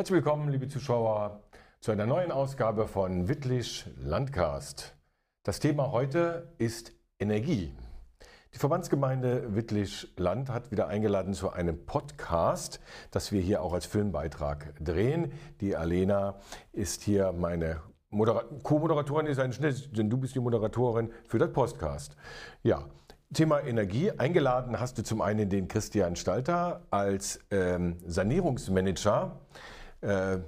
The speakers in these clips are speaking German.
Herzlich willkommen, liebe Zuschauer, zu einer neuen Ausgabe von Wittlich Landcast. Das Thema heute ist Energie. Die Verbandsgemeinde Wittlich Land hat wieder eingeladen zu einem Podcast, das wir hier auch als Filmbeitrag drehen. Die Alena ist hier meine Co-Moderatorin, ist ein Schnitt, denn du bist die Moderatorin für das Podcast. Ja, Thema Energie. Eingeladen hast du zum einen den Christian Stalter als ähm, Sanierungsmanager. Äh,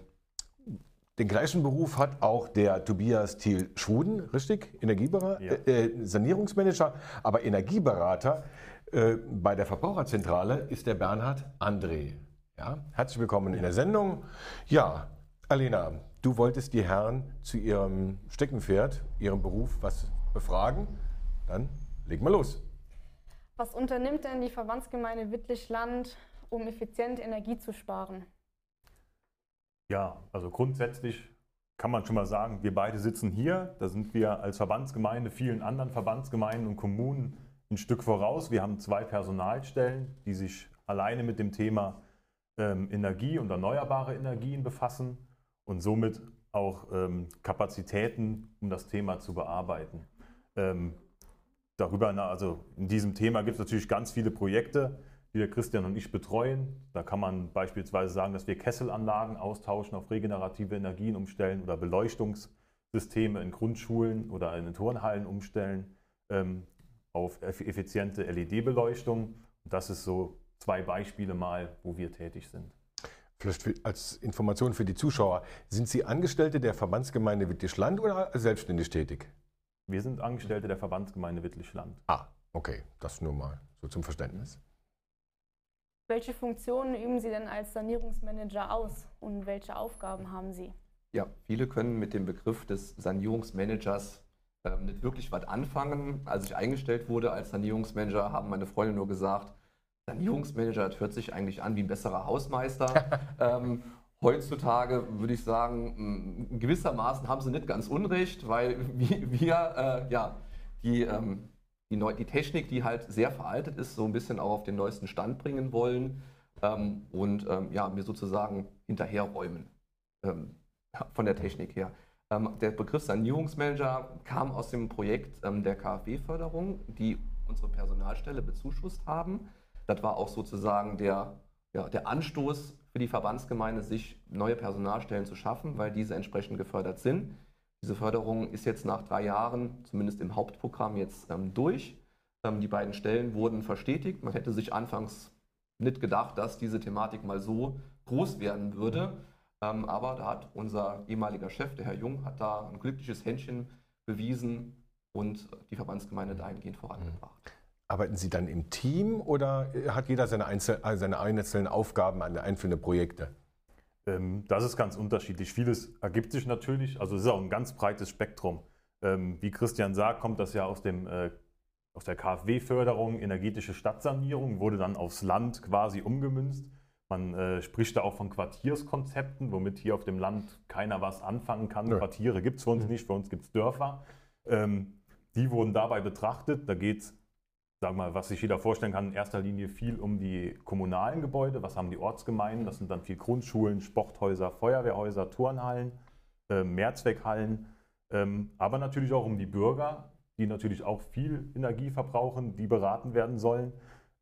den gleichen Beruf hat auch der Tobias Thiel Schwuden, richtig? Energieberater, ja. äh, äh, Sanierungsmanager, aber Energieberater äh, bei der Verbraucherzentrale ist der Bernhard André. Ja, herzlich willkommen ja. in der Sendung. Ja, Alena, du wolltest die Herren zu ihrem Steckenpferd, ihrem Beruf was befragen. Dann leg mal los. Was unternimmt denn die Verbandsgemeinde Wittlich-Land, um effizient Energie zu sparen? Ja, also grundsätzlich kann man schon mal sagen, wir beide sitzen hier. Da sind wir als Verbandsgemeinde vielen anderen Verbandsgemeinden und Kommunen ein Stück voraus. Wir haben zwei Personalstellen, die sich alleine mit dem Thema ähm, Energie und erneuerbare Energien befassen und somit auch ähm, Kapazitäten, um das Thema zu bearbeiten. Ähm, darüber, also in diesem Thema gibt es natürlich ganz viele Projekte, die der Christian und ich betreuen. Da kann man beispielsweise sagen, dass wir Kesselanlagen austauschen, auf regenerative Energien umstellen oder Beleuchtungssysteme in Grundschulen oder in den Turnhallen umstellen ähm, auf effiziente LED-Beleuchtung. Das ist so zwei Beispiele mal, wo wir tätig sind. Vielleicht als Information für die Zuschauer. Sind Sie Angestellte der Verbandsgemeinde Wittlich-Land oder selbstständig tätig? Wir sind Angestellte der Verbandsgemeinde Wittlich-Land. Ah, okay. Das nur mal so zum Verständnis. Welche Funktionen üben Sie denn als Sanierungsmanager aus und welche Aufgaben haben Sie? Ja, viele können mit dem Begriff des Sanierungsmanagers äh, nicht wirklich was anfangen. Als ich eingestellt wurde als Sanierungsmanager, haben meine Freunde nur gesagt, Sanierungsmanager, das hört sich eigentlich an wie ein besserer Hausmeister. ähm, heutzutage würde ich sagen, gewissermaßen haben sie nicht ganz unrecht, weil wir, äh, ja, die, ähm, die, Neu die Technik, die halt sehr veraltet ist, so ein bisschen auch auf den neuesten Stand bringen wollen ähm, und ähm, ja, mir sozusagen hinterherräumen ähm, von der Technik her. Ähm, der Begriff Sanierungsmanager kam aus dem Projekt ähm, der KfW-Förderung, die unsere Personalstelle bezuschusst haben. Das war auch sozusagen der, ja, der Anstoß für die Verbandsgemeinde, sich neue Personalstellen zu schaffen, weil diese entsprechend gefördert sind. Diese Förderung ist jetzt nach drei Jahren, zumindest im Hauptprogramm, jetzt ähm, durch. Ähm, die beiden Stellen wurden verstetigt. Man hätte sich anfangs nicht gedacht, dass diese Thematik mal so groß werden würde. Ähm, aber da hat unser ehemaliger Chef, der Herr Jung, hat da ein glückliches Händchen bewiesen und die Verbandsgemeinde dahingehend vorangebracht. Arbeiten Sie dann im Team oder hat jeder seine, Einzel seine einzelnen Aufgaben an einzelne Projekte? Ähm, das ist ganz unterschiedlich. Vieles ergibt sich natürlich, also es ist auch ein ganz breites Spektrum. Ähm, wie Christian sagt, kommt das ja aus, dem, äh, aus der KfW-Förderung, energetische Stadtsanierung, wurde dann aufs Land quasi umgemünzt. Man äh, spricht da auch von Quartierskonzepten, womit hier auf dem Land keiner was anfangen kann. Ja. Quartiere gibt es für uns nicht, für uns gibt es Dörfer. Ähm, die wurden dabei betrachtet. Da geht es sag mal, was sich jeder vorstellen kann, in erster Linie viel um die kommunalen Gebäude. Was haben die Ortsgemeinden? Das sind dann viel Grundschulen, Sporthäuser, Feuerwehrhäuser, Turnhallen, äh, Mehrzweckhallen, ähm, aber natürlich auch um die Bürger, die natürlich auch viel Energie verbrauchen, die beraten werden sollen.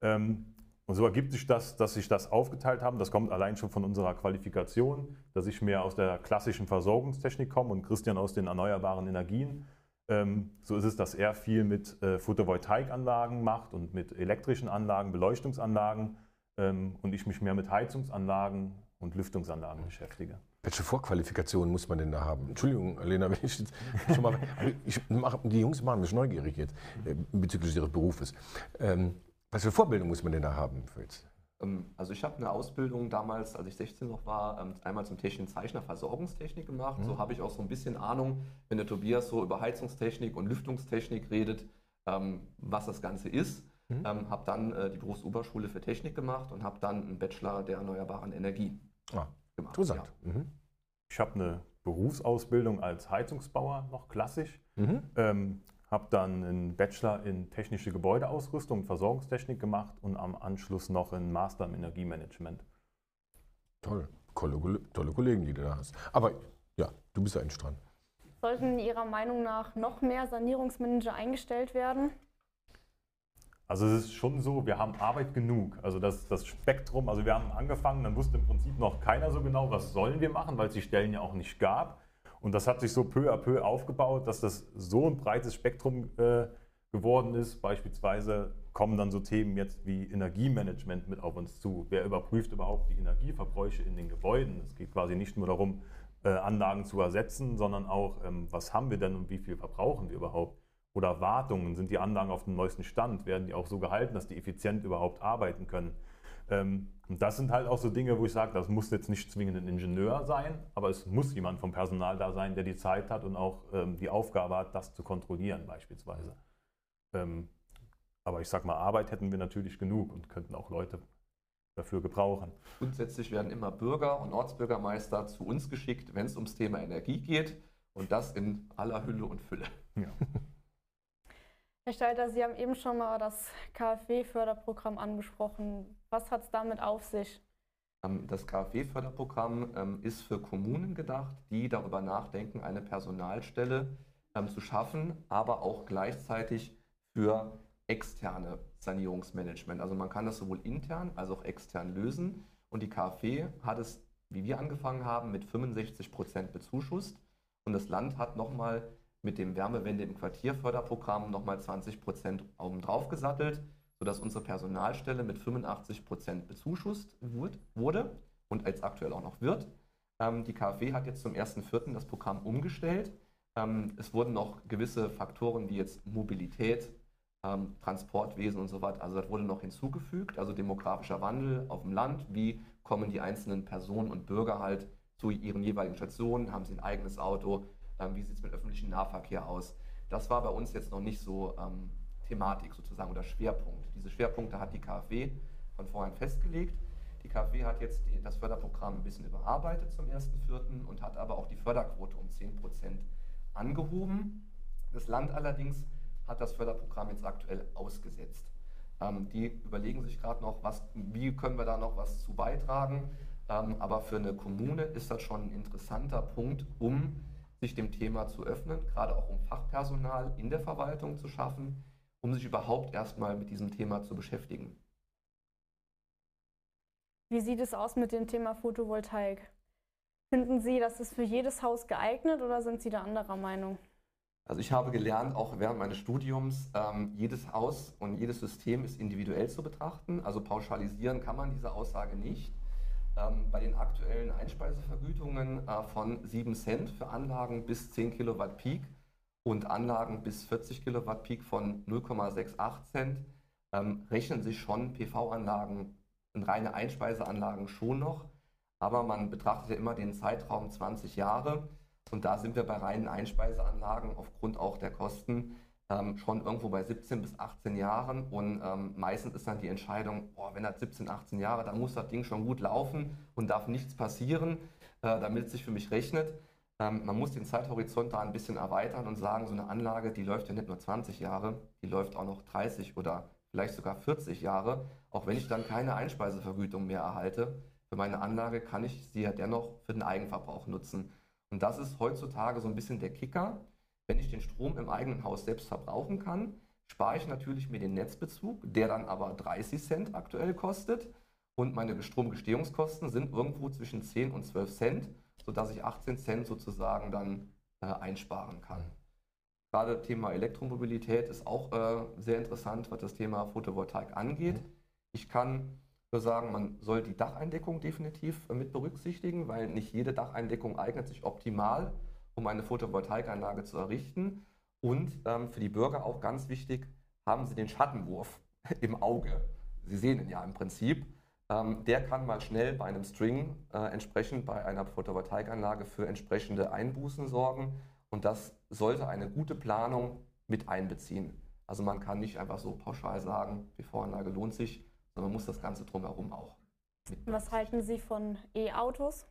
Ähm, und so ergibt sich das, dass sich das aufgeteilt haben. Das kommt allein schon von unserer Qualifikation, dass ich mehr aus der klassischen Versorgungstechnik komme und Christian aus den erneuerbaren Energien. Ähm, so ist es, dass er viel mit äh, Photovoltaikanlagen macht und mit elektrischen Anlagen, Beleuchtungsanlagen ähm, und ich mich mehr mit Heizungsanlagen und Lüftungsanlagen beschäftige. Welche Vorqualifikationen muss man denn da haben? Entschuldigung, Lena, wenn ich jetzt schon mal. Ich mach, die Jungs machen mich neugierig jetzt äh, bezüglich ihres Berufes. Ähm, was für Vorbildung muss man denn da haben? Jetzt? Ähm, also ich habe eine Ausbildung damals, als ich 16 noch war, ähm, einmal zum technischen Zeichner Versorgungstechnik gemacht. Mhm. So habe ich auch so ein bisschen Ahnung, wenn der Tobias so über Heizungstechnik und Lüftungstechnik redet, ähm, was das Ganze ist. Mhm. habe dann äh, die Berufsoberschule für Technik gemacht und habe dann einen Bachelor der erneuerbaren Energie ah, gemacht. Interessant. Ja. Mhm. Ich habe eine Berufsausbildung als Heizungsbauer noch klassisch. Mhm. Ähm, habe dann einen Bachelor in technische Gebäudeausrüstung und Versorgungstechnik gemacht und am Anschluss noch einen Master im Energiemanagement. Toll. tolle, tolle Kollegen, die du da hast. Aber ja, du bist eigentlich dran. Sollten Ihrer Meinung nach noch mehr Sanierungsmanager eingestellt werden? Also es ist schon so, wir haben Arbeit genug. Also das, das Spektrum, also wir haben angefangen, dann wusste im Prinzip noch keiner so genau, was sollen wir machen, weil es die Stellen ja auch nicht gab. Und das hat sich so peu à peu aufgebaut, dass das so ein breites Spektrum äh, geworden ist. Beispielsweise kommen dann so Themen jetzt wie Energiemanagement mit auf uns zu. Wer überprüft überhaupt die Energieverbräuche in den Gebäuden? Es geht quasi nicht nur darum, äh, Anlagen zu ersetzen, sondern auch, ähm, was haben wir denn und wie viel verbrauchen wir überhaupt? Oder Wartungen, sind die Anlagen auf dem neuesten Stand? Werden die auch so gehalten, dass die effizient überhaupt arbeiten können? Ähm, und das sind halt auch so Dinge, wo ich sage, das muss jetzt nicht zwingend ein Ingenieur sein, aber es muss jemand vom Personal da sein, der die Zeit hat und auch ähm, die Aufgabe hat, das zu kontrollieren beispielsweise. Ähm, aber ich sage mal, Arbeit hätten wir natürlich genug und könnten auch Leute dafür gebrauchen. Grundsätzlich werden immer Bürger und Ortsbürgermeister zu uns geschickt, wenn es ums Thema Energie geht und das in aller Hülle und Fülle. Ja. Herr Stalter, Sie haben eben schon mal das KfW-Förderprogramm angesprochen. Was hat es damit auf sich? Ähm, das KfW-Förderprogramm ähm, ist für Kommunen gedacht, die darüber nachdenken, eine Personalstelle ähm, zu schaffen, aber auch gleichzeitig für externe Sanierungsmanagement. Also man kann das sowohl intern als auch extern lösen. Und die KfW hat es, wie wir angefangen haben, mit 65 Prozent bezuschusst. Und das Land hat nochmal mit dem Wärmewende im Quartierförderprogramm nochmal 20 Prozent obendrauf gesattelt, sodass unsere Personalstelle mit 85 Prozent bezuschusst wurde und als aktuell auch noch wird. Ähm, die KfW hat jetzt zum 1.4. das Programm umgestellt. Ähm, es wurden noch gewisse Faktoren wie jetzt Mobilität, ähm, Transportwesen und so weiter, also das wurde noch hinzugefügt, also demografischer Wandel auf dem Land, wie kommen die einzelnen Personen und Bürger halt zu ihren jeweiligen Stationen, haben sie ein eigenes Auto, wie sieht es mit öffentlichem Nahverkehr aus. Das war bei uns jetzt noch nicht so Thematik sozusagen oder Schwerpunkt. Diese Schwerpunkte hat die KfW von vornherein festgelegt. Die KfW hat jetzt die, das Förderprogramm ein bisschen überarbeitet zum 1.4. und hat aber auch die Förderquote um 10% angehoben. Das Land allerdings hat das Förderprogramm jetzt aktuell ausgesetzt. Ähm, die überlegen sich gerade noch, was, wie können wir da noch was zu beitragen. Ähm, aber für eine Kommune ist das schon ein interessanter Punkt, um sich dem Thema zu öffnen, gerade auch um Fachpersonal in der Verwaltung zu schaffen, um sich überhaupt erstmal mit diesem Thema zu beschäftigen. Wie sieht es aus mit dem Thema Photovoltaik? Finden Sie, das ist für jedes Haus geeignet oder sind Sie da anderer Meinung? Also ich habe gelernt, auch während meines Studiums, ähm, jedes Haus und jedes System ist individuell zu betrachten. Also pauschalisieren kann man diese Aussage nicht. Ähm, bei den aktuellen Einspeisevergütungen äh, von 7 Cent für Anlagen bis 10 Kilowatt Peak und Anlagen bis 40 Kilowatt Peak von 0,68 Cent ähm, rechnen sich schon PV-Anlagen und reine Einspeiseanlagen schon noch. Aber man betrachtet ja immer den Zeitraum 20 Jahre. Und da sind wir bei reinen Einspeiseanlagen aufgrund auch der Kosten ähm, schon irgendwo bei 17 bis 18 Jahren. Und ähm, meistens ist dann die Entscheidung, oh, wenn das 17, 18 Jahre, dann muss das Ding schon gut laufen und darf nichts passieren, äh, damit es sich für mich rechnet. Ähm, man muss den Zeithorizont da ein bisschen erweitern und sagen, so eine Anlage, die läuft ja nicht nur 20 Jahre, die läuft auch noch 30 oder vielleicht sogar 40 Jahre. Auch wenn ich dann keine Einspeisevergütung mehr erhalte, für meine Anlage kann ich sie ja dennoch für den Eigenverbrauch nutzen. Und das ist heutzutage so ein bisschen der Kicker. Wenn ich den Strom im eigenen Haus selbst verbrauchen kann, spare ich natürlich mir den Netzbezug, der dann aber 30 Cent aktuell kostet. Und meine Stromgestehungskosten sind irgendwo zwischen 10 und 12 Cent, sodass ich 18 Cent sozusagen dann äh, einsparen kann. Gerade Thema Elektromobilität ist auch äh, sehr interessant, was das Thema Photovoltaik angeht. Mhm. Ich kann nur sagen, man soll die Dacheindeckung definitiv äh, mit berücksichtigen, weil nicht jede Dacheindeckung eignet sich optimal um eine Photovoltaikanlage zu errichten. Und ähm, für die Bürger auch ganz wichtig, haben Sie den Schattenwurf im Auge. Sie sehen ihn ja im Prinzip. Ähm, der kann mal schnell bei einem String äh, entsprechend bei einer Photovoltaikanlage für entsprechende Einbußen sorgen. Und das sollte eine gute Planung mit einbeziehen. Also man kann nicht einfach so pauschal sagen, die Voranlage lohnt sich, sondern man muss das Ganze drumherum auch. Was halten Sie von E-Autos?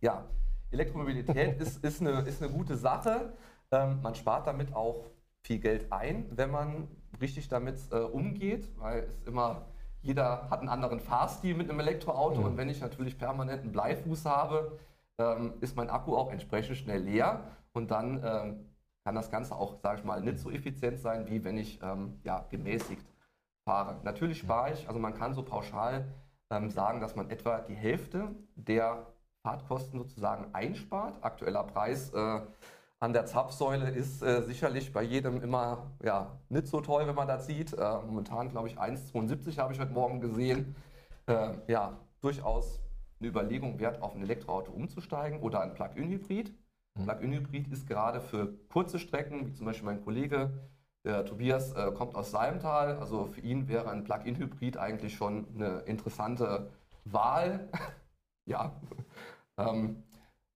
Ja, Elektromobilität ist, ist, eine, ist eine gute Sache. Ähm, man spart damit auch viel Geld ein, wenn man richtig damit äh, umgeht, weil es immer jeder hat einen anderen Fahrstil mit einem Elektroauto mhm. und wenn ich natürlich permanent einen Bleifuß habe, ähm, ist mein Akku auch entsprechend schnell leer und dann ähm, kann das Ganze auch, sage ich mal, nicht so effizient sein, wie wenn ich ähm, ja, gemäßigt fahre. Natürlich spare ich, also man kann so pauschal ähm, sagen, dass man etwa die Hälfte der Fahrtkosten sozusagen einspart. Aktueller Preis äh, an der Zapfsäule ist äh, sicherlich bei jedem immer ja, nicht so toll, wenn man das sieht. Äh, momentan glaube ich 1,72 habe ich heute Morgen gesehen. Äh, ja, durchaus eine Überlegung wert, auf ein Elektroauto umzusteigen oder ein Plug-in-Hybrid. Mhm. Plug-in-Hybrid ist gerade für kurze Strecken, wie zum Beispiel mein Kollege, Tobias, äh, kommt aus Salmtal. Also für ihn wäre ein Plug-in-Hybrid eigentlich schon eine interessante Wahl. ja. Ähm,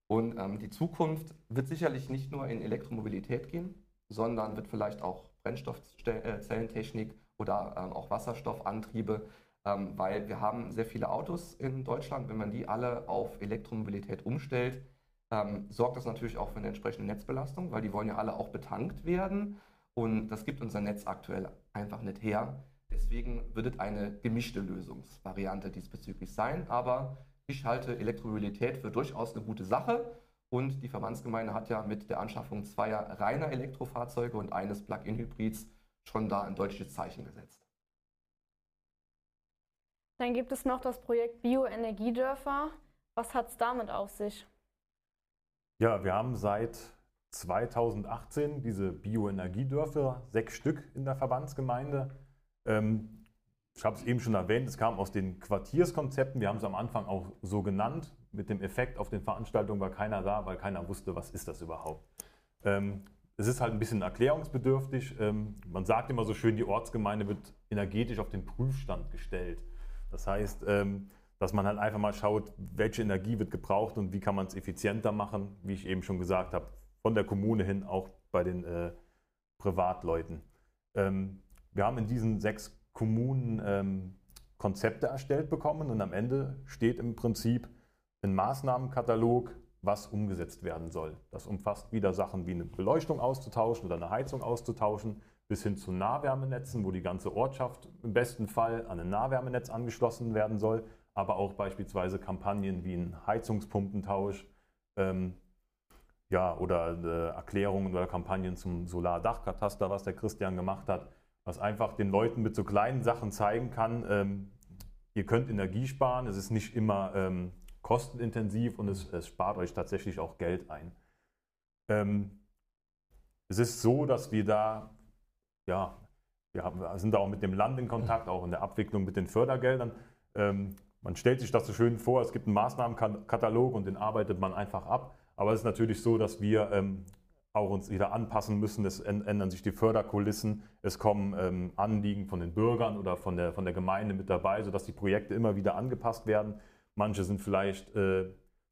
und ähm, die Zukunft wird sicherlich nicht nur in Elektromobilität gehen, sondern wird vielleicht auch Brennstoffzellentechnik oder ähm, auch Wasserstoffantriebe, ähm, weil wir haben sehr viele Autos in Deutschland. Wenn man die alle auf Elektromobilität umstellt, ähm, sorgt das natürlich auch für eine entsprechende Netzbelastung, weil die wollen ja alle auch betankt werden. Und das gibt unser Netz aktuell einfach nicht her. Deswegen wird es eine gemischte Lösungsvariante diesbezüglich sein. Aber ich halte Elektromobilität für durchaus eine gute Sache und die Verbandsgemeinde hat ja mit der Anschaffung zweier reiner Elektrofahrzeuge und eines Plug-in-Hybrids schon da ein deutliches Zeichen gesetzt. Dann gibt es noch das Projekt Bioenergiedörfer. Was hat es damit auf sich? Ja, wir haben seit 2018 diese Bioenergiedörfer, sechs Stück in der Verbandsgemeinde. Ähm, ich habe es eben schon erwähnt, es kam aus den Quartierskonzepten. Wir haben es am Anfang auch so genannt, mit dem Effekt auf den Veranstaltungen war keiner da, weil keiner wusste, was ist das überhaupt. Ähm, es ist halt ein bisschen erklärungsbedürftig. Ähm, man sagt immer so schön, die Ortsgemeinde wird energetisch auf den Prüfstand gestellt. Das heißt, ähm, dass man halt einfach mal schaut, welche Energie wird gebraucht und wie kann man es effizienter machen, wie ich eben schon gesagt habe, von der Kommune hin auch bei den äh, Privatleuten. Ähm, wir haben in diesen sechs Kommunen ähm, Konzepte erstellt bekommen und am Ende steht im Prinzip ein Maßnahmenkatalog, was umgesetzt werden soll. Das umfasst wieder Sachen wie eine Beleuchtung auszutauschen oder eine Heizung auszutauschen, bis hin zu Nahwärmenetzen, wo die ganze Ortschaft im besten Fall an ein Nahwärmenetz angeschlossen werden soll, aber auch beispielsweise Kampagnen wie ein Heizungspumpentausch ähm, ja, oder äh, Erklärungen oder Kampagnen zum Solardachkataster, was der Christian gemacht hat was einfach den Leuten mit so kleinen Sachen zeigen kann, ähm, ihr könnt Energie sparen, es ist nicht immer ähm, kostenintensiv und es, es, spart euch tatsächlich auch Geld ein. Ähm, es ist so, dass wir da, ja, wir, haben, sind da auch mit dem Land in Kontakt, auch in der Abwicklung mit den Fördergeldern. Ähm, man stellt sich das so schön vor, es gibt einen Maßnahmenkatalog und den arbeitet man einfach ab. Aber es ist natürlich so, dass wir ähm, auch uns wieder anpassen müssen. Es ändern sich die Förderkulissen. Es kommen ähm, Anliegen von den Bürgern oder von der, von der Gemeinde mit dabei, sodass die Projekte immer wieder angepasst werden. Manche sind vielleicht äh,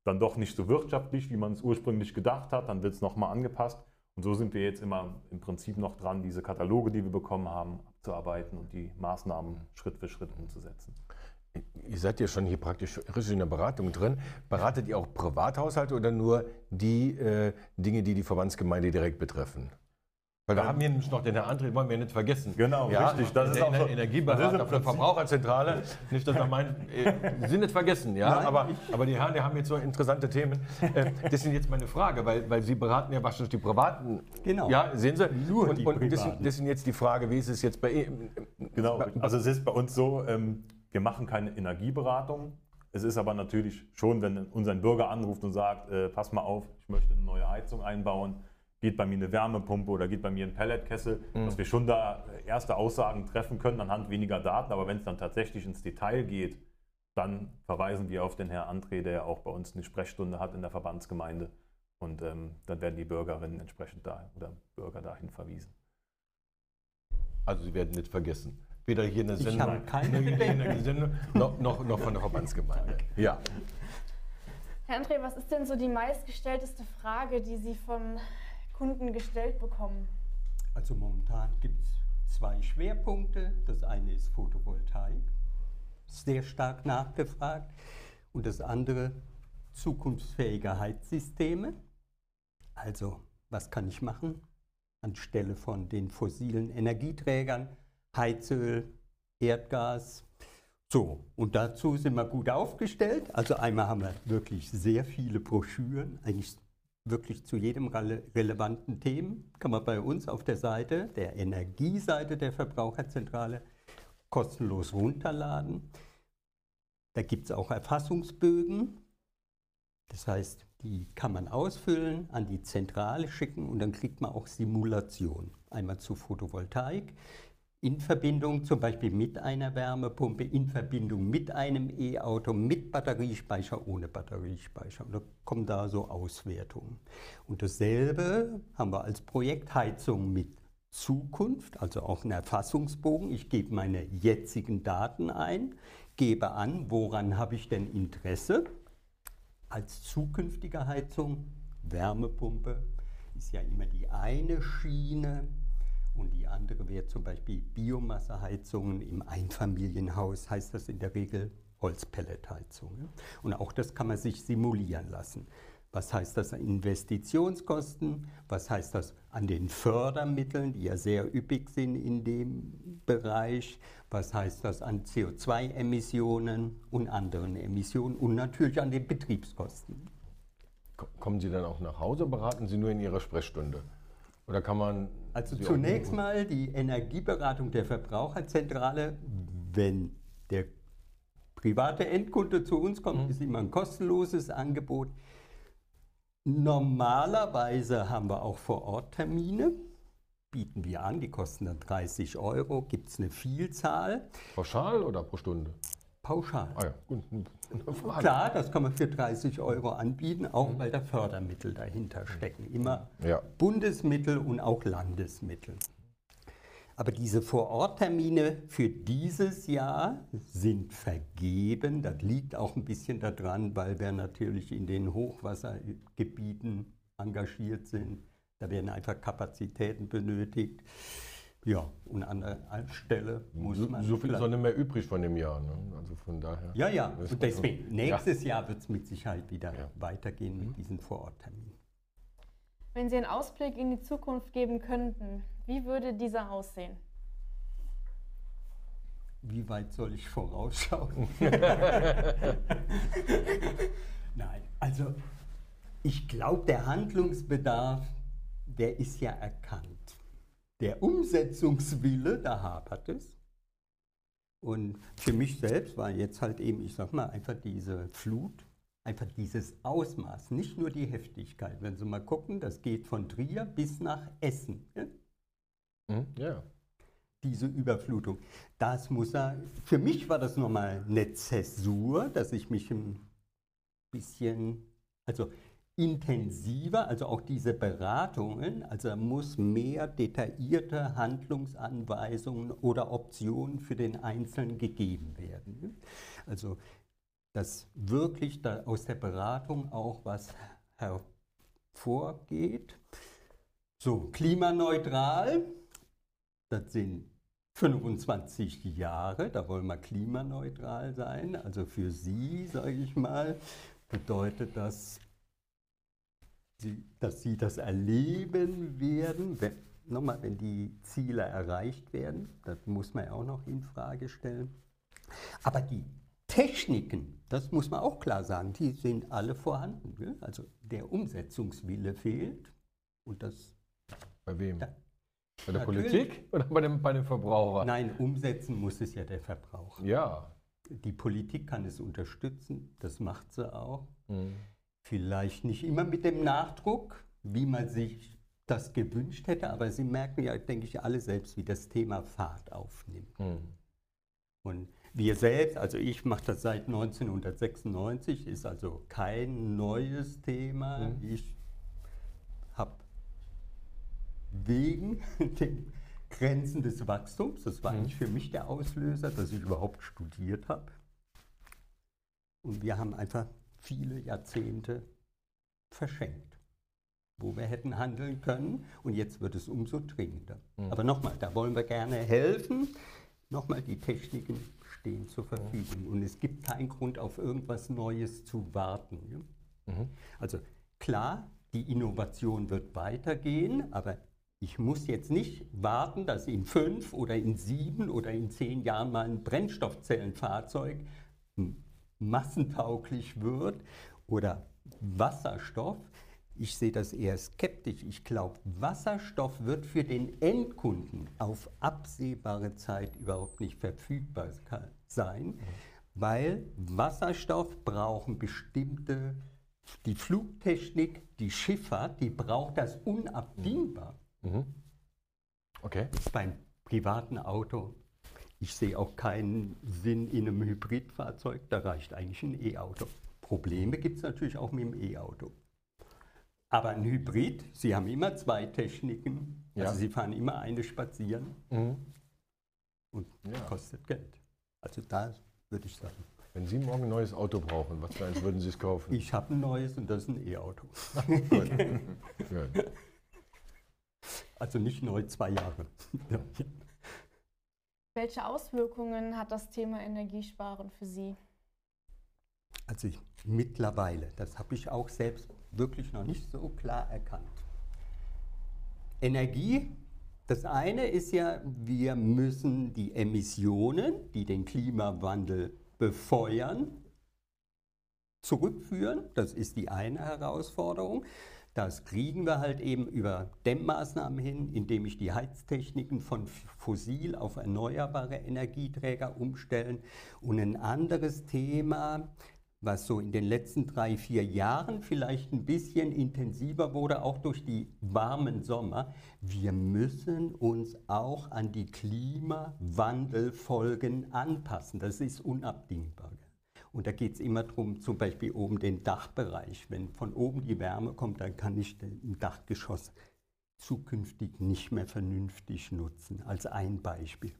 dann doch nicht so wirtschaftlich, wie man es ursprünglich gedacht hat. Dann wird es nochmal angepasst. Und so sind wir jetzt immer im Prinzip noch dran, diese Kataloge, die wir bekommen haben, abzuarbeiten und die Maßnahmen Schritt für Schritt umzusetzen. Ihr seid ja schon hier praktisch richtig in der Beratung drin. Beratet ihr auch Privathaushalte oder nur die äh, Dinge, die die Verbandsgemeinde direkt betreffen? Weil wir haben hier nämlich noch den Herrn André, wollen wir nicht vergessen. Genau, ja, richtig. Das ist auch so, Energieberater von der Verbraucherzentrale. Nicht, dass wir meinen, äh, sind nicht vergessen, ja. Nein, aber, aber die Herren, die haben jetzt so interessante Themen. Äh, das ist jetzt meine Frage, weil, weil Sie beraten ja wahrscheinlich die Privaten. Genau. Ja, sehen Sie? Nur und, die und das, das ist jetzt die Frage, wie ist es jetzt bei Ihnen? Genau, also es ist bei uns so, ähm, wir machen keine Energieberatung. Es ist aber natürlich schon, wenn uns ein Bürger anruft und sagt, äh, pass mal auf, ich möchte eine neue Heizung einbauen, geht bei mir eine Wärmepumpe oder geht bei mir ein Pelletkessel, mhm. dass wir schon da erste Aussagen treffen können anhand weniger Daten. Aber wenn es dann tatsächlich ins Detail geht, dann verweisen wir auf den Herrn André, der ja auch bei uns eine Sprechstunde hat in der Verbandsgemeinde. Und ähm, dann werden die Bürgerinnen entsprechend da oder Bürger dahin verwiesen. Also sie werden nicht vergessen. Weder hier in der Sendung, der Sendung noch, noch, noch von der Verbandsgemeinde. Ja. Herr André, was ist denn so die meistgestellteste Frage, die Sie von Kunden gestellt bekommen? Also momentan gibt es zwei Schwerpunkte. Das eine ist Photovoltaik, sehr stark nachgefragt. Und das andere zukunftsfähige Heizsysteme. Also was kann ich machen anstelle von den fossilen Energieträgern? Heizöl, Erdgas So, und dazu sind wir gut aufgestellt. Also einmal haben wir wirklich sehr viele Broschüren, eigentlich wirklich zu jedem rele relevanten Themen. Kann man bei uns auf der Seite, der Energieseite der Verbraucherzentrale, kostenlos runterladen. Da gibt es auch Erfassungsbögen. Das heißt, die kann man ausfüllen, an die Zentrale schicken und dann kriegt man auch Simulation. Einmal zu Photovoltaik, in Verbindung zum Beispiel mit einer Wärmepumpe, in Verbindung mit einem E-Auto, mit Batteriespeicher, ohne Batteriespeicher. Und da kommen da so Auswertungen. Und dasselbe haben wir als Projektheizung mit Zukunft, also auch einen Erfassungsbogen. Ich gebe meine jetzigen Daten ein, gebe an, woran habe ich denn Interesse. Als zukünftige Heizung, Wärmepumpe ist ja immer die eine Schiene, und die andere wäre zum Beispiel Biomasseheizungen im Einfamilienhaus, heißt das in der Regel Holzpelletheizung. Und auch das kann man sich simulieren lassen. Was heißt das an Investitionskosten? Was heißt das an den Fördermitteln, die ja sehr üppig sind in dem Bereich? Was heißt das an CO2-Emissionen und anderen Emissionen und natürlich an den Betriebskosten? Kommen Sie dann auch nach Hause, beraten Sie nur in Ihrer Sprechstunde? Oder kann man. Also zunächst mal die Energieberatung der Verbraucherzentrale, wenn der private Endkunde zu uns kommt, mhm. ist immer ein kostenloses Angebot. Normalerweise haben wir auch vor Ort Termine, bieten wir an, die kosten dann 30 Euro, gibt es eine Vielzahl. Pauschal oder pro Stunde? Pauschal. Ah ja, gut. Klar, das kann man für 30 Euro anbieten, auch weil da Fördermittel dahinter stecken. Immer ja. Bundesmittel und auch Landesmittel. Aber diese Vororttermine für dieses Jahr sind vergeben. Das liegt auch ein bisschen daran, weil wir natürlich in den Hochwassergebieten engagiert sind. Da werden einfach Kapazitäten benötigt. Ja, und an der Stelle muss so, man. So viel ist auch nicht mehr übrig von dem Jahr. Ne? Also von daher. Ja, ja. Und deswegen, nächstes ja. Jahr wird es mit Sicherheit wieder ja. weitergehen mit mhm. diesen Vorortterminen. Wenn Sie einen Ausblick in die Zukunft geben könnten, wie würde dieser aussehen? Wie weit soll ich vorausschauen? Nein, also ich glaube, der Handlungsbedarf, der ist ja erkannt. Der Umsetzungswille, da hapert es. Und für mich selbst war jetzt halt eben, ich sag mal, einfach diese Flut, einfach dieses Ausmaß, nicht nur die Heftigkeit. Wenn Sie mal gucken, das geht von Trier bis nach Essen. Ja. Mhm, ja. Diese Überflutung. Das muss er, für mich war das nochmal eine Zäsur, dass ich mich ein bisschen, also intensiver, also auch diese Beratungen, also muss mehr detaillierte Handlungsanweisungen oder Optionen für den Einzelnen gegeben werden. Also dass wirklich da aus der Beratung auch was hervorgeht. So, klimaneutral, das sind 25 Jahre, da wollen wir klimaneutral sein. Also für Sie, sage ich mal, bedeutet das sie, dass sie das erleben werden, wenn, nochmal, wenn die Ziele erreicht werden. Das muss man ja auch noch in Frage stellen. Aber die Techniken, das muss man auch klar sagen, die sind alle vorhanden. Ne? Also der Umsetzungswille fehlt. Und das. Bei wem? Da, bei der Natürlich. Politik oder bei dem, bei dem Verbraucher? Nein, umsetzen muss es ja der Verbraucher. Ja. Die Politik kann es unterstützen, das macht sie auch. Mhm. Vielleicht nicht immer mit dem Nachdruck, wie man sich das gewünscht hätte, aber Sie merken ja, denke ich, alle selbst, wie das Thema Fahrt aufnimmt. Mhm. Und wir selbst, also ich mache das seit 1996, ist also kein neues Thema. Mhm. Ich habe wegen den Grenzen des Wachstums, das war mhm. eigentlich für mich der Auslöser, dass ich überhaupt studiert habe. Und wir haben einfach viele Jahrzehnte verschenkt, wo wir hätten handeln können. Und jetzt wird es umso dringender. Mhm. Aber nochmal, da wollen wir gerne helfen. Nochmal, die Techniken stehen zur Verfügung. Mhm. Und es gibt keinen Grund, auf irgendwas Neues zu warten. Mhm. Also klar, die Innovation wird weitergehen, aber Ich muss jetzt nicht warten, dass in fünf oder in sieben oder in zehn Jahren mal ein Brennstoffzellenfahrzeug massentauglich wird oder Wasserstoff. Ich sehe das eher skeptisch. Ich glaube, Wasserstoff wird für den Endkunden auf absehbare Zeit überhaupt nicht verfügbar sein, weil Wasserstoff brauchen bestimmte, die Flugtechnik, die Schifffahrt, die braucht das unabdingbar. Mhm. Okay. Beim privaten Auto ich sehe auch keinen Sinn in einem Hybridfahrzeug, da reicht eigentlich ein E-Auto. Probleme gibt es natürlich auch mit dem E-Auto. Aber ein Hybrid, Sie haben immer zwei Techniken. Also ja. Also Sie fahren immer eine spazieren mhm. und ja. kostet Geld. Also da würde ich sagen. Wenn Sie morgen ein neues Auto brauchen, was für eins würden Sie es kaufen? Ich habe ein neues und das ist ein E-Auto. also nicht neu, zwei Jahre. Welche Auswirkungen hat das Thema Energiesparen für Sie? Also ich, mittlerweile, das habe ich auch selbst wirklich noch nicht so klar erkannt. Energie, das eine ist ja, wir müssen die Emissionen, die den Klimawandel befeuern, zurückführen. Das ist die eine Herausforderung. Das kriegen wir halt eben über Dämmmaßnahmen hin, indem ich die Heiztechniken von fossil auf erneuerbare Energieträger umstellen. Und ein anderes Thema, was so in den letzten drei, vier Jahren vielleicht ein bisschen intensiver wurde, auch durch die warmen Sommer. Wir müssen uns auch an die Klimawandelfolgen anpassen. Das ist unabdingbar. Und da geht es immer darum, zum Beispiel oben den Dachbereich. Wenn von oben die Wärme kommt, dann kann ich den Dachgeschoss zukünftig nicht mehr vernünftig nutzen. Als ein Beispiel.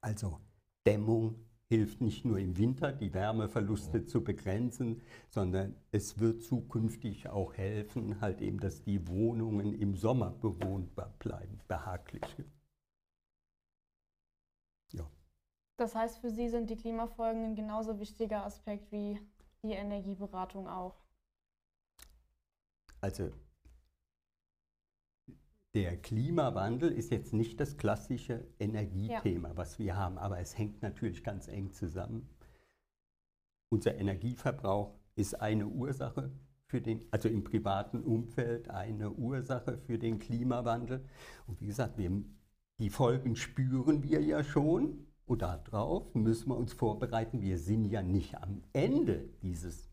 Also Dämmung hilft nicht nur im Winter, die Wärmeverluste zu begrenzen, sondern es wird zukünftig auch helfen, halt eben, dass die Wohnungen im Sommer bewohnbar bleiben, behaglich. Das heißt, für Sie sind die Klimafolgen ein genauso wichtiger Aspekt wie die Energieberatung auch. Also der Klimawandel ist jetzt nicht das klassische Energiethema, ja. was wir haben, aber es hängt natürlich ganz eng zusammen. Unser Energieverbrauch ist eine Ursache für den, also im privaten Umfeld eine Ursache für den Klimawandel. Und wie gesagt, wir, die Folgen spüren wir ja schon. Und darauf müssen wir uns vorbereiten. Wir sind ja nicht am Ende dieses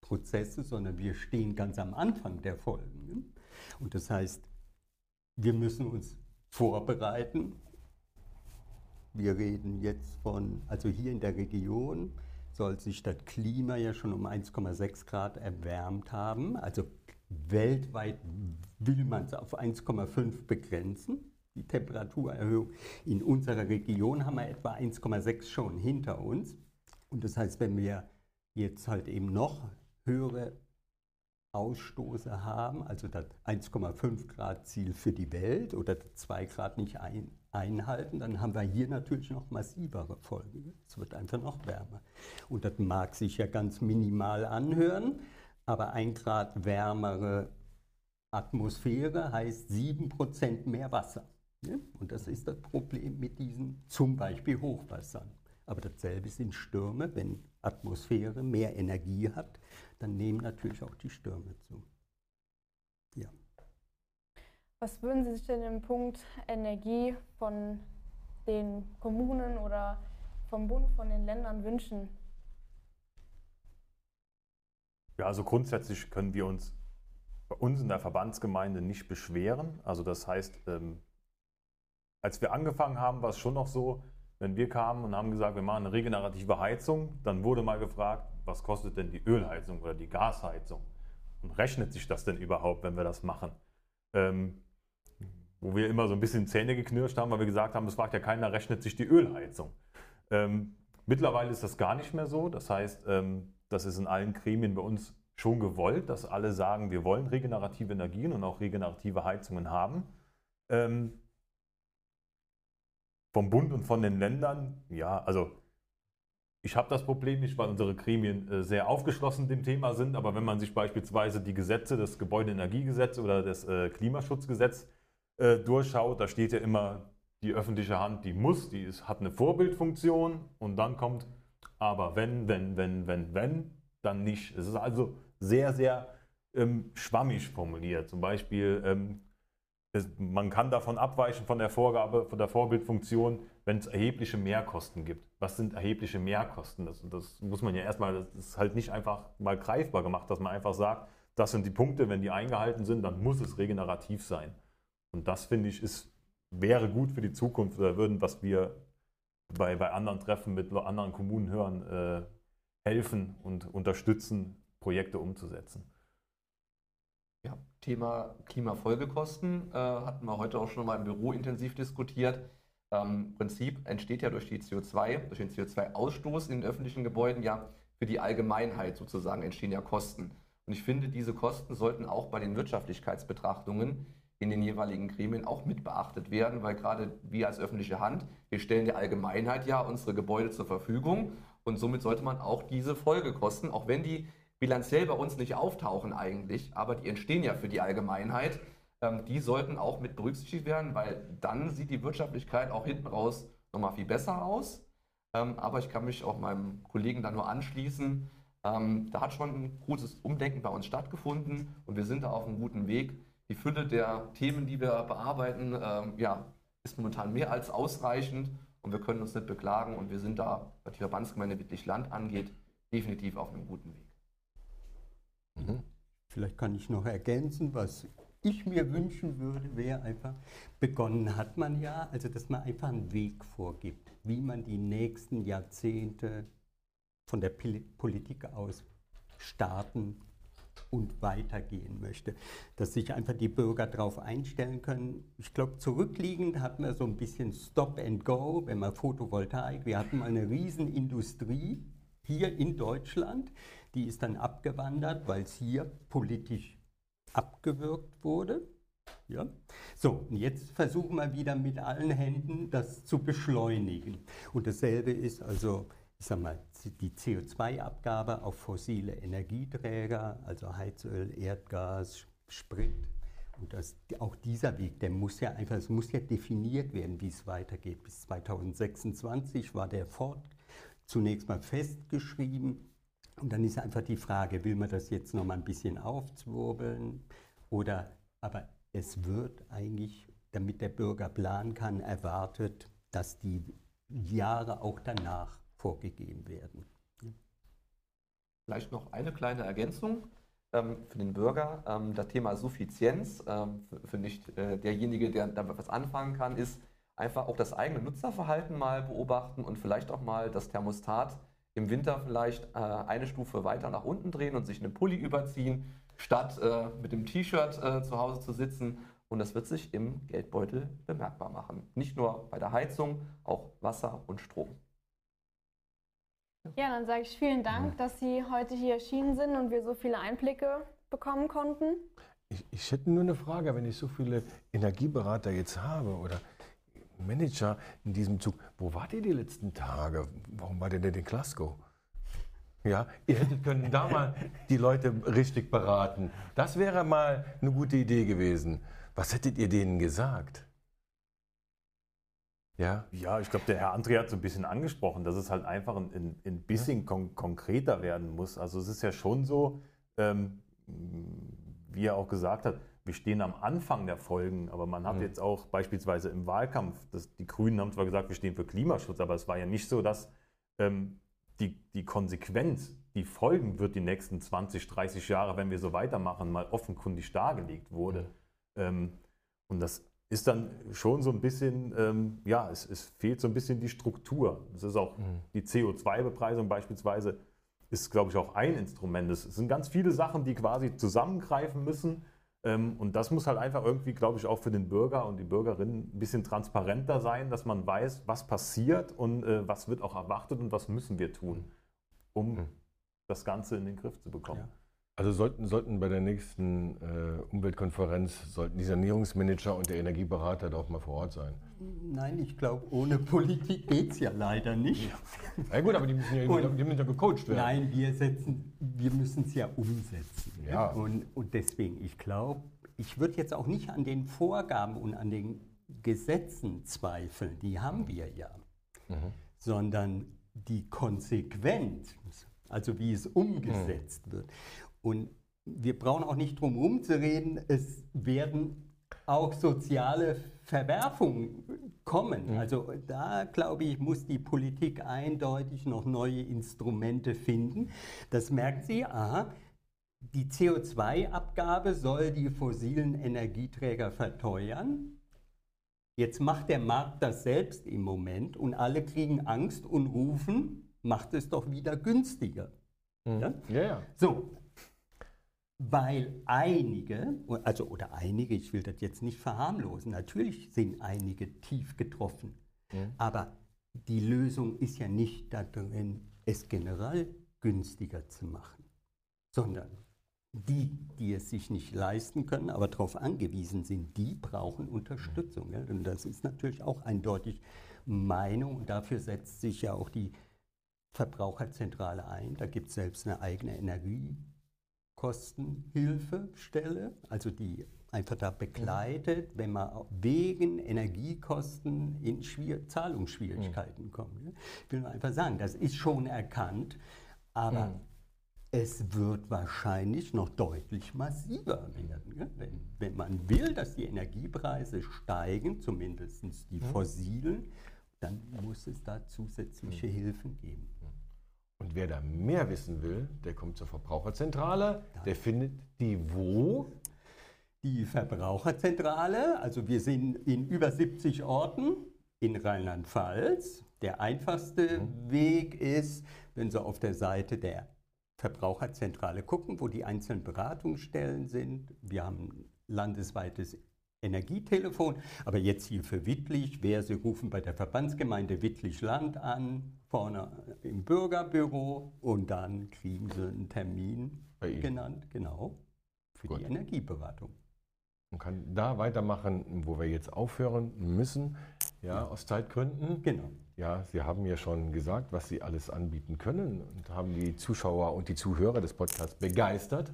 Prozesses, sondern wir stehen ganz am Anfang der Folgen. Und das heißt, wir müssen uns vorbereiten. Wir reden jetzt von, also hier in der Region soll sich das Klima ja schon um 1,6 Grad erwärmt haben. Also weltweit will man es auf 1,5 begrenzen die Temperaturerhöhung. In unserer Region haben wir etwa 1,6 schon hinter uns. Und das heißt, wenn wir jetzt halt eben noch höhere Ausstoße haben, also das 1,5 Grad Ziel für die Welt oder 2 Grad nicht ein, einhalten, dann haben wir hier natürlich noch massivere Folgen. Es wird einfach noch wärmer. Und das mag sich ja ganz minimal anhören, aber ein Grad wärmere Atmosphäre heißt 7% mehr Wasser. Und das ist das Problem mit diesen zum Beispiel Hochwassern. Aber dasselbe sind Stürme. Wenn Atmosphäre mehr Energie hat, dann nehmen natürlich auch die Stürme zu. Ja. Was würden Sie sich denn im Punkt Energie von den Kommunen oder vom Bund, von den Ländern wünschen? Ja, also grundsätzlich können wir uns bei uns in der Verbandsgemeinde nicht beschweren. Also das heißt, ähm, als wir angefangen haben, war es schon noch so, wenn wir kamen und haben gesagt, wir machen eine regenerative Heizung, dann wurde mal gefragt, was kostet denn die Ölheizung oder die Gasheizung? Und rechnet sich das denn überhaupt, wenn wir das machen? Ähm, wo wir immer so ein bisschen Zähne geknirscht haben, weil wir gesagt haben, das fragt ja keiner, rechnet sich die Ölheizung. Ähm, mittlerweile ist das gar nicht mehr so. Das heißt, ähm, das ist in allen Gremien bei uns schon gewollt, dass alle sagen, wir wollen regenerative Energien und auch regenerative Heizungen haben. Ähm, vom Bund und von den Ländern, ja, also ich habe das Problem nicht, weil unsere Gremien äh, sehr aufgeschlossen dem Thema sind, aber wenn man sich beispielsweise die Gesetze, das Gebäudeenergiegesetz oder das äh, Klimaschutzgesetz äh, durchschaut, da steht ja immer die öffentliche Hand, die muss, die ist, hat eine Vorbildfunktion und dann kommt aber wenn, wenn, wenn, wenn, wenn, dann nicht. Es ist also sehr, sehr ähm, schwammig formuliert. Zum Beispiel, ähm, man kann davon abweichen von der Vorgabe, von der Vorbildfunktion, wenn es erhebliche Mehrkosten gibt. Was sind erhebliche Mehrkosten? Das, das muss man ja erstmal, das ist halt nicht einfach mal greifbar gemacht, dass man einfach sagt, das sind die Punkte, wenn die eingehalten sind, dann muss es regenerativ sein. Und das finde ich ist, wäre gut für die Zukunft oder würden, was wir bei, bei anderen Treffen mit anderen Kommunen hören, äh, helfen und unterstützen, Projekte umzusetzen. Thema Klimafolgekosten äh, hatten wir heute auch schon mal im Büro intensiv diskutiert. Ähm, Prinzip entsteht ja durch die CO2, durch den CO2-Ausstoß in den öffentlichen Gebäuden ja für die Allgemeinheit sozusagen entstehen ja Kosten. Und ich finde, diese Kosten sollten auch bei den Wirtschaftlichkeitsbetrachtungen in den jeweiligen Gremien auch mit beachtet werden, weil gerade wir als öffentliche Hand, wir stellen der Allgemeinheit ja unsere Gebäude zur Verfügung und somit sollte man auch diese Folgekosten, auch wenn die bilanziell bei uns nicht auftauchen eigentlich, aber die entstehen ja für die Allgemeinheit, ähm, die sollten auch mit berücksichtigt werden, weil dann sieht die Wirtschaftlichkeit auch hinten raus nochmal viel besser aus. Ähm, aber ich kann mich auch meinem Kollegen da nur anschließen. Ähm, da hat schon ein großes Umdenken bei uns stattgefunden und wir sind da auf einem guten Weg. Die Fülle der Themen, die wir bearbeiten, ähm, ja, ist momentan mehr als ausreichend und wir können uns nicht beklagen und wir sind da, was die Verbandsgemeinde Wittlich-Land angeht, definitiv auf einem guten Weg. Mhm. Vielleicht kann ich noch ergänzen, was ich mir wünschen würde, wäre einfach, begonnen hat man ja, also dass man einfach einen Weg vorgibt, wie man die nächsten Jahrzehnte von der Politik aus starten und weitergehen möchte. Dass sich einfach die Bürger darauf einstellen können. Ich glaube, zurückliegend hatten wir so ein bisschen Stop and Go, wenn man Photovoltaik, wir hatten mal eine Riesenindustrie hier in Deutschland, die ist dann abgewandert, weil es hier politisch abgewürgt wurde. Ja? So, und jetzt versuchen wir wieder mit allen Händen das zu beschleunigen. Und dasselbe ist also ich sag mal, die CO2-Abgabe auf fossile Energieträger, also Heizöl, Erdgas, Sprit. Und das, auch dieser Weg, der muss ja einfach, es muss ja definiert werden, wie es weitergeht. Bis 2026 war der Fort zunächst mal festgeschrieben. Und dann ist einfach die Frage, will man das jetzt noch mal ein bisschen aufzwirbeln? Oder, aber es wird eigentlich, damit der Bürger planen kann, erwartet, dass die Jahre auch danach vorgegeben werden. Vielleicht noch eine kleine Ergänzung ähm, für den Bürger. Ähm, das Thema Suffizienz, ähm, für, für, nicht äh, derjenige, der damit was anfangen kann, ist einfach auch das eigene Nutzerverhalten mal beobachten und vielleicht auch mal das Thermostat im Winter vielleicht äh, eine Stufe weiter nach unten drehen und sich einen Pulli überziehen, statt äh, mit dem T-Shirt äh, zu Hause zu sitzen. Und das wird sich im Geldbeutel bemerkbar machen. Nicht nur bei der Heizung, auch Wasser und Strom. Ja, dann sage ich vielen Dank, dass Sie heute hier erschienen sind und wir so viele Einblicke bekommen konnten. Ich, ich hätte nur eine Frage, wenn ich so viele Energieberater jetzt habe oder Manager in diesem Zug. Wo wart ihr die letzten Tage? Warum war ihr denn in Glasgow? Ja, ihr hättet können da mal die Leute richtig beraten. Das wäre mal eine gute Idee gewesen. Was hättet ihr denen gesagt? Ja, ja ich glaube, der Herr André hat so ein bisschen angesprochen, dass es halt einfach ein, ein bisschen kon konkreter werden muss. Also es ist ja schon so, ähm, wie er auch gesagt hat, wir stehen am Anfang der Folgen, aber man hat mhm. jetzt auch beispielsweise im Wahlkampf, das, die Grünen haben zwar gesagt, wir stehen für Klimaschutz, aber es war ja nicht so, dass ähm, die, die Konsequenz, die Folgen wird die nächsten 20, 30 Jahre, wenn wir so weitermachen, mal offenkundig dargelegt wurde. Mhm. Ähm, und das ist dann schon so ein bisschen, ähm, ja, es, es, fehlt so ein bisschen die Struktur. Es ist auch mhm. die CO2-Bepreisung beispielsweise, ist, glaube ich, auch ein Instrument. Es sind ganz viele Sachen, die quasi zusammengreifen müssen. Ähm, und das muss halt einfach irgendwie, glaube ich, auch für den Bürger und die Bürgerinnen ein bisschen transparenter sein, dass man weiß, was passiert und äh, was wird auch erwartet und was müssen wir tun, um mhm. das Ganze in den Griff zu bekommen. Ja. Also sollten, sollten bei der nächsten äh, Umweltkonferenz sollten die Sanierungsmanager und der Energieberater doch mal vor Ort sein. Nein, ich glaube, ohne Politik geht es ja leider nicht. Ja gut, aber die müssen ja, und, die müssen ja gecoacht werden. Nein, wir, wir müssen es ja umsetzen. Ja. Und, und deswegen, ich glaube, ich würde jetzt auch nicht an den Vorgaben und an den Gesetzen zweifeln, die haben wir ja, mhm. sondern die Konsequenz, also wie es umgesetzt mhm. wird. Und wir brauchen auch nicht drum herum zu reden, es werden auch soziale Verwerfungen kommen. Mhm. Also da, glaube ich, muss die Politik eindeutig noch neue Instrumente finden. Das merkt sie, aha, die CO2-Abgabe soll die fossilen Energieträger verteuern. Jetzt macht der Markt das selbst im Moment und alle kriegen Angst und rufen, macht es doch wieder günstiger. Mhm. Ja? ja, ja. So, weil einige, also oder einige, ich will das jetzt nicht verharmlosen, natürlich sind einige tief getroffen, mhm. aber die Lösung ist ja nicht darin, es generell günstiger zu machen, sondern die, die es sich nicht leisten können, aber darauf angewiesen sind, die brauchen Unterstützung. Ja? Und das ist natürlich auch eindeutig Meinung und dafür setzt sich ja auch die Verbraucherzentrale ein. Da gibt es selbst eine eigene Energiekostenhilfestelle, also die einfach da begleitet, wenn man wegen Energiekosten in Schwier Zahlungsschwierigkeiten mhm. kommt. Ich will nur einfach sagen, das ist schon erkannt, aber mhm es wird wahrscheinlich noch deutlich massiver werden. Wenn, wenn man will, dass die Energiepreise steigen, zumindest die fossilen, dann muss es da zusätzliche Hilfen geben. Und wer da mehr wissen will, der kommt zur Verbraucherzentrale. Der findet die wo? Die Verbraucherzentrale, also wir sind in über 70 Orten in Rheinland-Pfalz. Der einfachste mhm. Weg ist, wenn Sie auf der Seite der Verbraucherzentrale gucken, wo die einzelnen Beratungsstellen sind. Wir haben ein landesweites Energietelefon, aber jetzt hier für Wittlich, wer Sie rufen bei der Verbandsgemeinde Wittlich-Land an, vorne im Bürgerbüro und dann kriegen Sie einen Termin genannt, genau, für Gut. die Energieberatung. Man kann da weitermachen, wo wir jetzt aufhören müssen, ja, aus Zeitgründen. Genau. Ja, Sie haben ja schon gesagt, was Sie alles anbieten können und haben die Zuschauer und die Zuhörer des Podcasts begeistert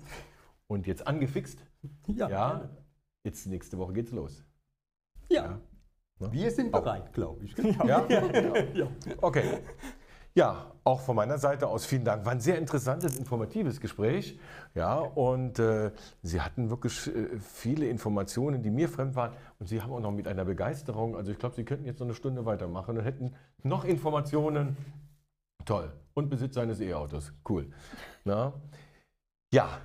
und jetzt angefixt. Ja. ja jetzt nächste Woche geht's los. Ja. ja. Wir sind bereit, glaube ich. Ja? ja? Okay. Ja, auch von meiner Seite aus vielen Dank. War ein sehr interessantes, informatives Gespräch. Ja, und äh, Sie hatten wirklich äh, viele Informationen, die mir fremd waren. Und Sie haben auch noch mit einer Begeisterung, also ich glaube, Sie könnten jetzt noch eine Stunde weitermachen und hätten noch Informationen. Toll. Und Besitz eines E-Autos. Cool. Na? Ja,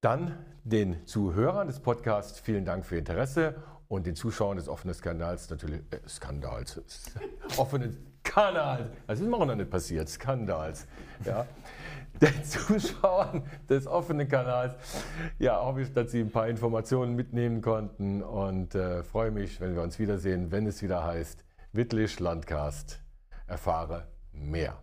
dann den Zuhörern des Podcasts vielen Dank für Ihr Interesse und den Zuschauern des offenen Skandals natürlich, äh, Skandals, offenen Kanals, das ist mir noch nicht passiert, Skandals, ja, den Zuschauern des offenen Kanals, ja, hoffe ich, dass Sie ein paar Informationen mitnehmen konnten und äh, freue mich, wenn wir uns wiedersehen, wenn es wieder heißt, Wittlich Landcast, erfahre mehr.